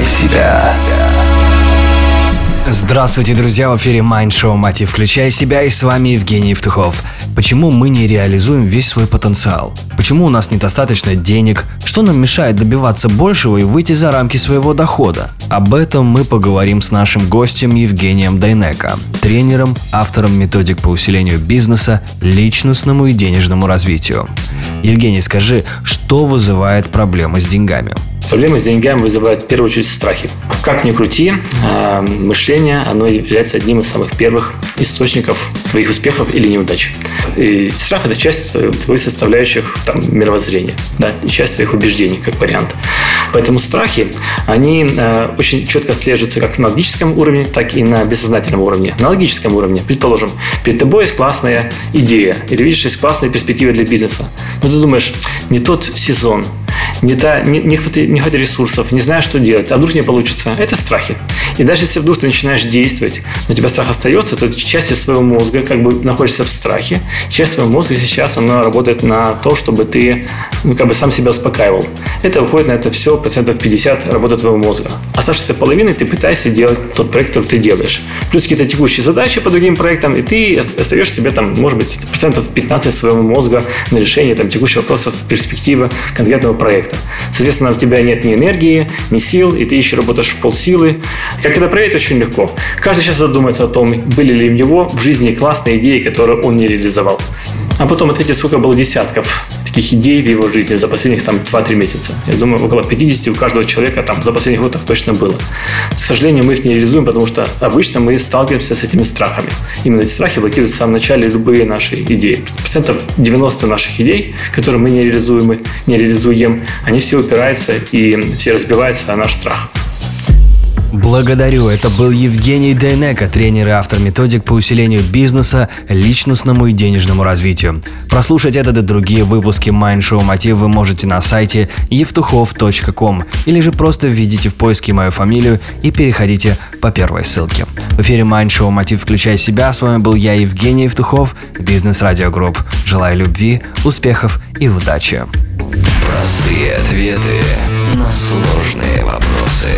Включай себя. Здравствуйте, друзья! В эфире Mind Show Мотив «Включай себя» и с вами Евгений Евтухов. Почему мы не реализуем весь свой потенциал? Почему у нас недостаточно денег? Что нам мешает добиваться большего и выйти за рамки своего дохода? Об этом мы поговорим с нашим гостем Евгением Дайнеко, тренером, автором методик по усилению бизнеса, личностному и денежному развитию. Евгений, скажи, что вызывает проблемы с деньгами? Проблемы с деньгами вызывают в первую очередь страхи. Как ни крути, а, мышление, оно является одним из самых первых источников твоих успехов или неудач. И страх – это часть твоих составляющих там, мировоззрения, да, часть твоих убеждений, как вариант. Поэтому страхи, они э, очень четко слежутся как на логическом уровне, так и на бессознательном уровне. На логическом уровне, предположим, перед тобой есть классная идея, и ты видишь, есть классные перспективы для бизнеса. Но ты думаешь, не тот сезон, не, та, не, хватает, не хватает ресурсов, не знаешь, что делать, а вдруг не получится. Это страхи. И даже если вдруг ты начинаешь действовать, но у тебя страх остается, то частью своего мозга как бы находишься в страхе. Часть своего мозга сейчас она работает на то, чтобы ты ну, как бы сам себя успокаивал. Это выходит на это все процентов 50 работы твоего мозга. Оставшейся половиной ты пытаешься делать тот проект, который ты делаешь. Плюс какие-то текущие задачи по другим проектам, и ты остаешь себе там, может быть, процентов 15 своего мозга на решение там, текущих вопросов, перспективы конкретного проекта. Соответственно, у тебя нет ни энергии, ни сил, и ты еще работаешь в полсилы. Как это проверить, очень легко. Каждый сейчас задумается о том, были ли у него в жизни классные идеи, которые он не реализовал. А потом ответить, сколько было десятков таких идей в его жизни за последних там 2-3 месяца. Я думаю, около 50 у каждого человека там за последних год точно было. К сожалению, мы их не реализуем, потому что обычно мы сталкиваемся с этими страхами. Именно эти страхи блокируют в самом начале любые наши идеи. Процентов 90 наших идей, которые мы не реализуем, не реализуем, они все упираются и все разбиваются о наш страх. Благодарю. Это был Евгений Дейнеко, тренер и автор методик по усилению бизнеса, личностному и денежному развитию. Прослушать этот и другие выпуски Mind Show Мотив вы можете на сайте евтухов.com или же просто введите в поиске мою фамилию и переходите по первой ссылке. В эфире Mind Show Мотив «Включай себя». С вами был я, Евгений Евтухов, Бизнес Радио Групп. Желаю любви, успехов и удачи. Простые ответы на сложные вопросы.